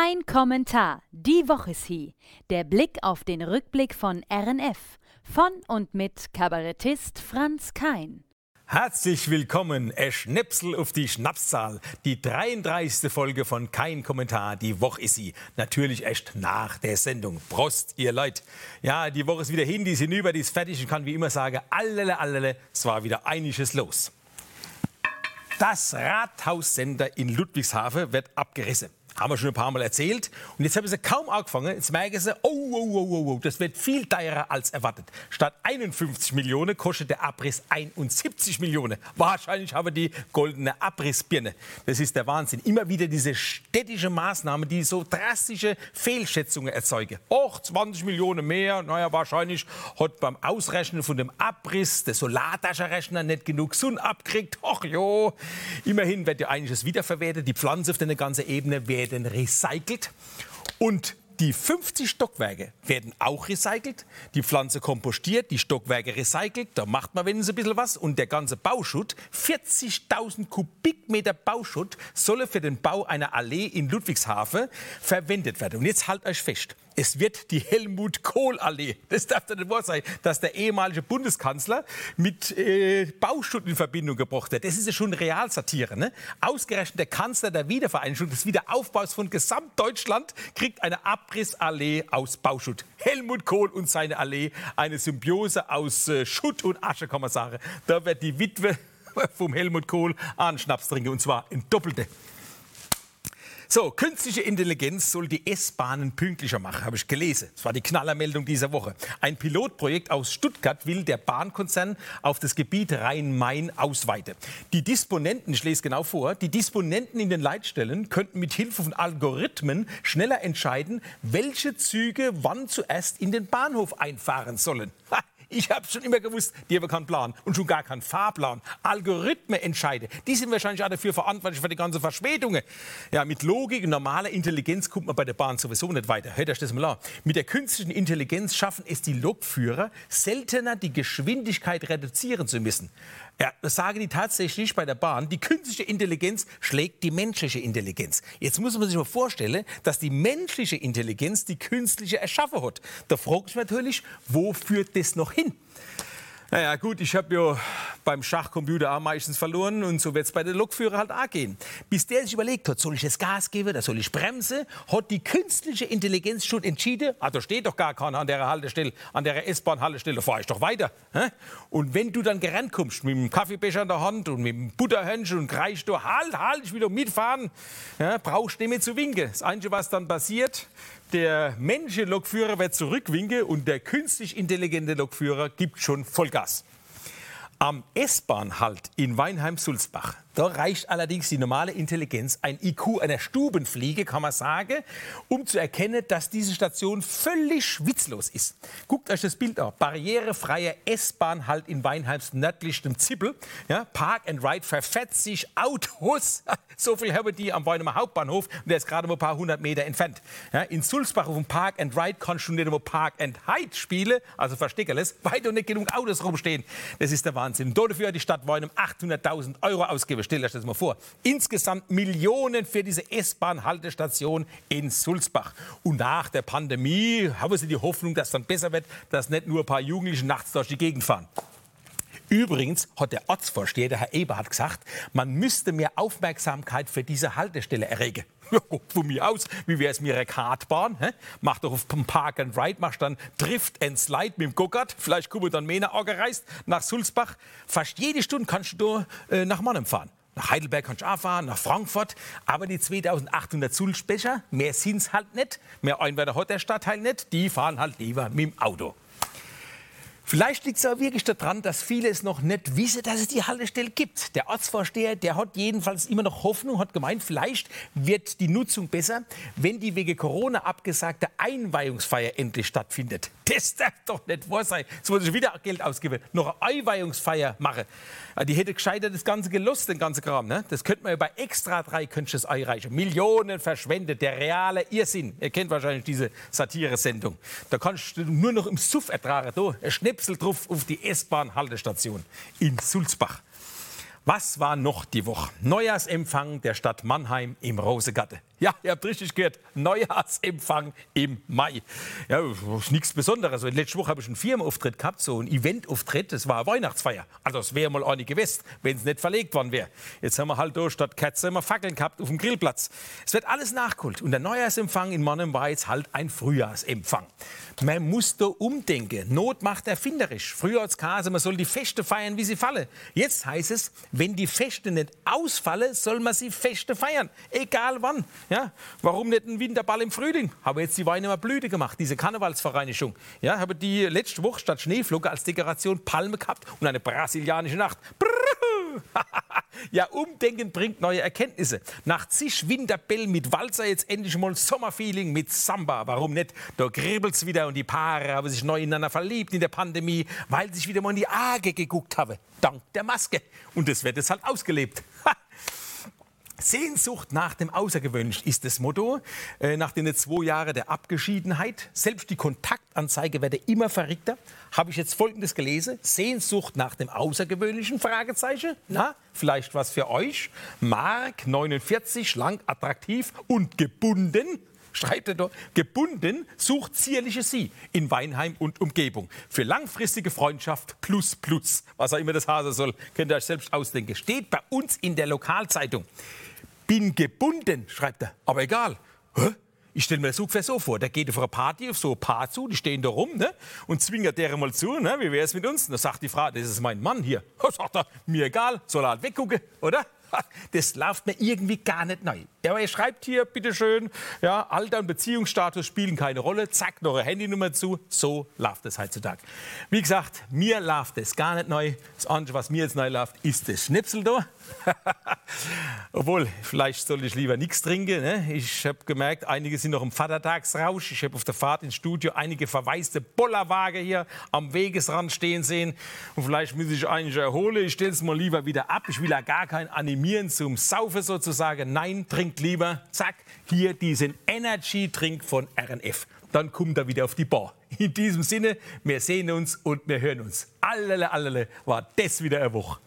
Kein Kommentar. Die Woche ist hier. Der Blick auf den Rückblick von RNF. Von und mit Kabarettist Franz Kein. Herzlich willkommen, ein Schnäpsel auf die Schnapszahl. Die 33. Folge von Kein Kommentar. Die Woche ist sie. Natürlich echt nach der Sendung. Prost, ihr Leute. Ja, die Woche ist wieder hin, die ist hinüber, die ist fertig. Ich kann wie immer sagen, allele, allele, es war wieder einiges los. Das Rathaussender in Ludwigshafen wird abgerissen. Haben wir schon ein paar Mal erzählt. Und jetzt haben sie kaum angefangen. Jetzt merken sie, oh, oh, oh, oh, oh, das wird viel teurer als erwartet. Statt 51 Millionen kostet der Abriss 71 Millionen. Wahrscheinlich haben die goldene Abrissbirne. Das ist der Wahnsinn. Immer wieder diese städtische Maßnahmen, die so drastische Fehlschätzungen erzeugen. Och, 20 Millionen mehr. Naja, wahrscheinlich hat beim Ausrechnen von dem Abriss der Solartaschenrechner nicht genug Sonne abgekriegt. Och, jo. Immerhin wird ja einiges wiederverwertet. Die Pflanze auf der ganzen Ebene werden werden recycelt. Und die 50 Stockwerke werden auch recycelt, die Pflanze kompostiert, die Stockwerke recycelt, da macht man wenigstens ein bisschen was. Und der ganze Bauschutt, 40.000 Kubikmeter Bauschutt, solle für den Bau einer Allee in Ludwigshafen verwendet werden. Und jetzt halt euch fest, es wird die Helmut Kohl-Allee. Das darf doch nicht wahr sein, dass der ehemalige Bundeskanzler mit äh, Bauschutt in Verbindung gebracht wird. Das ist ja schon Realsatire. Ne? Ausgerechnet der Kanzler der Wiedervereinigung, des Wiederaufbaus von Gesamtdeutschland, kriegt eine Abrissallee aus Bauschutt. Helmut Kohl und seine Allee, eine Symbiose aus äh, Schutt und Asche, kann man sagen. Da wird die Witwe vom Helmut Kohl einen Schnaps trinken, und zwar in Doppelte. So, künstliche Intelligenz soll die S-Bahnen pünktlicher machen, habe ich gelesen. Das war die Knallermeldung dieser Woche. Ein Pilotprojekt aus Stuttgart will der Bahnkonzern auf das Gebiet Rhein-Main ausweiten. Die Disponenten, ich lese genau vor, die Disponenten in den Leitstellen könnten mit Hilfe von Algorithmen schneller entscheiden, welche Züge wann zuerst in den Bahnhof einfahren sollen. Ich habe schon immer gewusst, die haben keinen Plan und schon gar keinen Fahrplan. Algorithmen entscheiden. Die sind wahrscheinlich auch dafür verantwortlich für die ganzen Verspätungen. Ja, mit Logik und normaler Intelligenz kommt man bei der Bahn sowieso nicht weiter. Hört euch das mal an. Mit der künstlichen Intelligenz schaffen es die Lokführer, seltener die Geschwindigkeit reduzieren zu müssen. Ja, das sagen die tatsächlich bei der Bahn. Die künstliche Intelligenz schlägt die menschliche Intelligenz. Jetzt muss man sich mal vorstellen, dass die menschliche Intelligenz die künstliche erschaffen hat. Da fragt sich natürlich, wo führt das noch hin? Naja, gut, ich habe ja beim Schachcomputer auch meistens verloren und so wird es bei den Lokführern halt auch gehen. Bis der sich überlegt hat, soll ich das Gas geben oder soll ich bremsen, hat die künstliche Intelligenz schon entschieden, ah, da steht doch gar keiner an der Haltestelle, an der S-Bahn-Haltestelle, fahre ich doch weiter. Und wenn du dann gerannt kommst, mit dem Kaffeebecher in der Hand und mit dem Butterhörnchen und kreischst du, halt, halt, ich will doch mitfahren, ja, brauchst du nicht mehr zu winken. Das Einzige, was dann passiert, der menschliche Lokführer wird zurückwinken und der künstlich intelligente Lokführer gibt schon Vollgas. Am S-Bahn-Halt in Weinheim-Sulzbach da reicht allerdings die normale Intelligenz, ein IQ einer Stubenfliege, kann man sagen, um zu erkennen, dass diese Station völlig witzlos ist. Guckt euch das Bild an. Barrierefreier S-Bahn halt in Weinheims nördlichstem Zippel. Ja, Park and Ride verfährt sich Autos. So viel haben die am Weinheimer Hauptbahnhof und der ist gerade mal ein paar hundert Meter entfernt. Ja, in Sulzbach auf dem Park and Ride kannst du nicht nur Park and Hide spielen, also Versteckerles, weil da nicht genug Autos rumstehen. Das ist der Wahnsinn. Dafür hat die Stadt Weinheim 800.000 Euro ausgegeben stell euch das mal vor. Insgesamt Millionen für diese S-Bahn-Haltestation in Sulzbach. Und nach der Pandemie haben sie die Hoffnung, dass es dann besser wird, dass nicht nur ein paar Jugendliche nachts durch die Gegend fahren. Übrigens hat der Ortsvorsteher, der Herr Eberhard, gesagt, man müsste mehr Aufmerksamkeit für diese Haltestelle erregen. von mir aus, wie wäre es mir eine Kartbahn? Hä? Mach doch auf dem Park and Ride, machst dann Drift and Slide mit dem Gokart. Vielleicht kommen dann mehr gereist nach Sulzbach. Fast jede Stunde kannst du äh, nach Mannheim fahren. Nach Heidelberg kannst du auch fahren, nach Frankfurt. Aber die 2800 Sulzbecher, mehr sind es halt nicht. Mehr Einwohner hat der Stadtteil nicht. Die fahren halt lieber mit dem Auto. Vielleicht liegt es auch wirklich daran, dass viele es noch nicht wissen, dass es die Haltestelle gibt. Der Ortsvorsteher, der hat jedenfalls immer noch Hoffnung, hat gemeint, vielleicht wird die Nutzung besser, wenn die wegen Corona abgesagte Einweihungsfeier endlich stattfindet. Das darf doch nicht wahr sein. Jetzt wollte ich wieder Geld ausgeben, noch eine Einweihungsfeier machen. Die hätte gescheitert das Ganze gelost, den ganzen Kram. Ne? Das könnte man ja bei Extra 3 könntest einreichen. Millionen verschwendet, der reale Irrsinn. Ihr kennt wahrscheinlich diese Satire-Sendung. Da kannst du nur noch im Suff ertragen. Da, ein Schnäpsel drauf auf die S-Bahn-Haltestation in Sulzbach. Was war noch die Woche? Neujahrsempfang der Stadt Mannheim im Rosegatte. Ja, ihr habt richtig gehört, Neujahrsempfang im Mai. Ja, nichts Besonderes. Letzte Woche habe ich einen Firmenauftritt gehabt, so ein Eventauftritt. Das war eine Weihnachtsfeier. Also es wäre mal eine gewesen, wenn es nicht verlegt worden wäre. Jetzt haben wir halt da statt Kerze immer Fackeln gehabt auf dem Grillplatz. Es wird alles nachgeholt. Und der Neujahrsempfang in Mannheim war jetzt halt ein Frühjahrsempfang. Man muss da umdenken. Not macht erfinderisch. Früher als Kase, man soll die Feste feiern, wie sie fallen. Jetzt heißt es, wenn die Feste nicht ausfallen, soll man sie Feste feiern. Egal wann. Ja, warum nicht ein Winterball im Frühling? Habe jetzt die Weinemer Blüte gemacht, diese Karnevalsvereinigung. Ja, habe die letzte Woche statt Schneeflocke als Dekoration Palme gehabt und eine brasilianische Nacht. Ja, Umdenken bringt neue Erkenntnisse. Nach zig Winterbällen mit Walzer jetzt endlich mal Sommerfeeling mit Samba. Warum nicht? Da kribbelt's wieder und die Paare haben sich neu ineinander verliebt in der Pandemie, weil sie sich wieder mal in die Arge geguckt haben. Dank der Maske. Und das wird jetzt halt ausgelebt. Sehnsucht nach dem Außergewöhnlichen ist das Motto. Äh, nach den zwei Jahren der Abgeschiedenheit, selbst die Kontaktanzeige werde immer verrückter, habe ich jetzt Folgendes gelesen. Sehnsucht nach dem Außergewöhnlichen? Fragezeichen. Na, vielleicht was für euch. Mark, 49, schlank, attraktiv und gebunden. Schreibt er doch, gebunden sucht zierliche Sie in Weinheim und Umgebung. Für langfristige Freundschaft plus plus. Was auch immer das Hase soll, könnt ihr euch selbst ausdenken. Steht bei uns in der Lokalzeitung bin gebunden, schreibt er. Aber egal. Hä? Ich stelle mir das ungefähr so vor, der geht auf eine Party, auf so ein Paar zu, die stehen da rum ne? und zwingert der mal zu, ne? wie wäre es mit uns? Und dann sagt die Frau, das ist mein Mann hier. Da sagt er, mir egal, soll er halt weggucken, oder? Das läuft mir irgendwie gar nicht neu. Ja, aber er schreibt hier, bitteschön, ja, Alter und Beziehungsstatus spielen keine Rolle. Zack, noch eine Handynummer zu. So läuft es heutzutage. Wie gesagt, mir läuft es gar nicht neu. Das Einzige, was mir jetzt neu läuft, ist das Schnipsel da. Obwohl, vielleicht soll ich lieber nichts trinken. Ne? Ich habe gemerkt, einige sind noch im Vatertagsrausch. Ich habe auf der Fahrt ins Studio einige verwaiste Bollerwagen hier am Wegesrand stehen sehen. Und vielleicht muss ich eigentlich erholen. Ich stelle es mal lieber wieder ab. Ich will ja gar kein Animieren zum Saufen sozusagen. Nein, trinkt lieber, zack, hier diesen Energy-Trink von RNF. Dann kommt er wieder auf die Bar. In diesem Sinne, wir sehen uns und wir hören uns. Allele, allele, war das wieder eine Woche.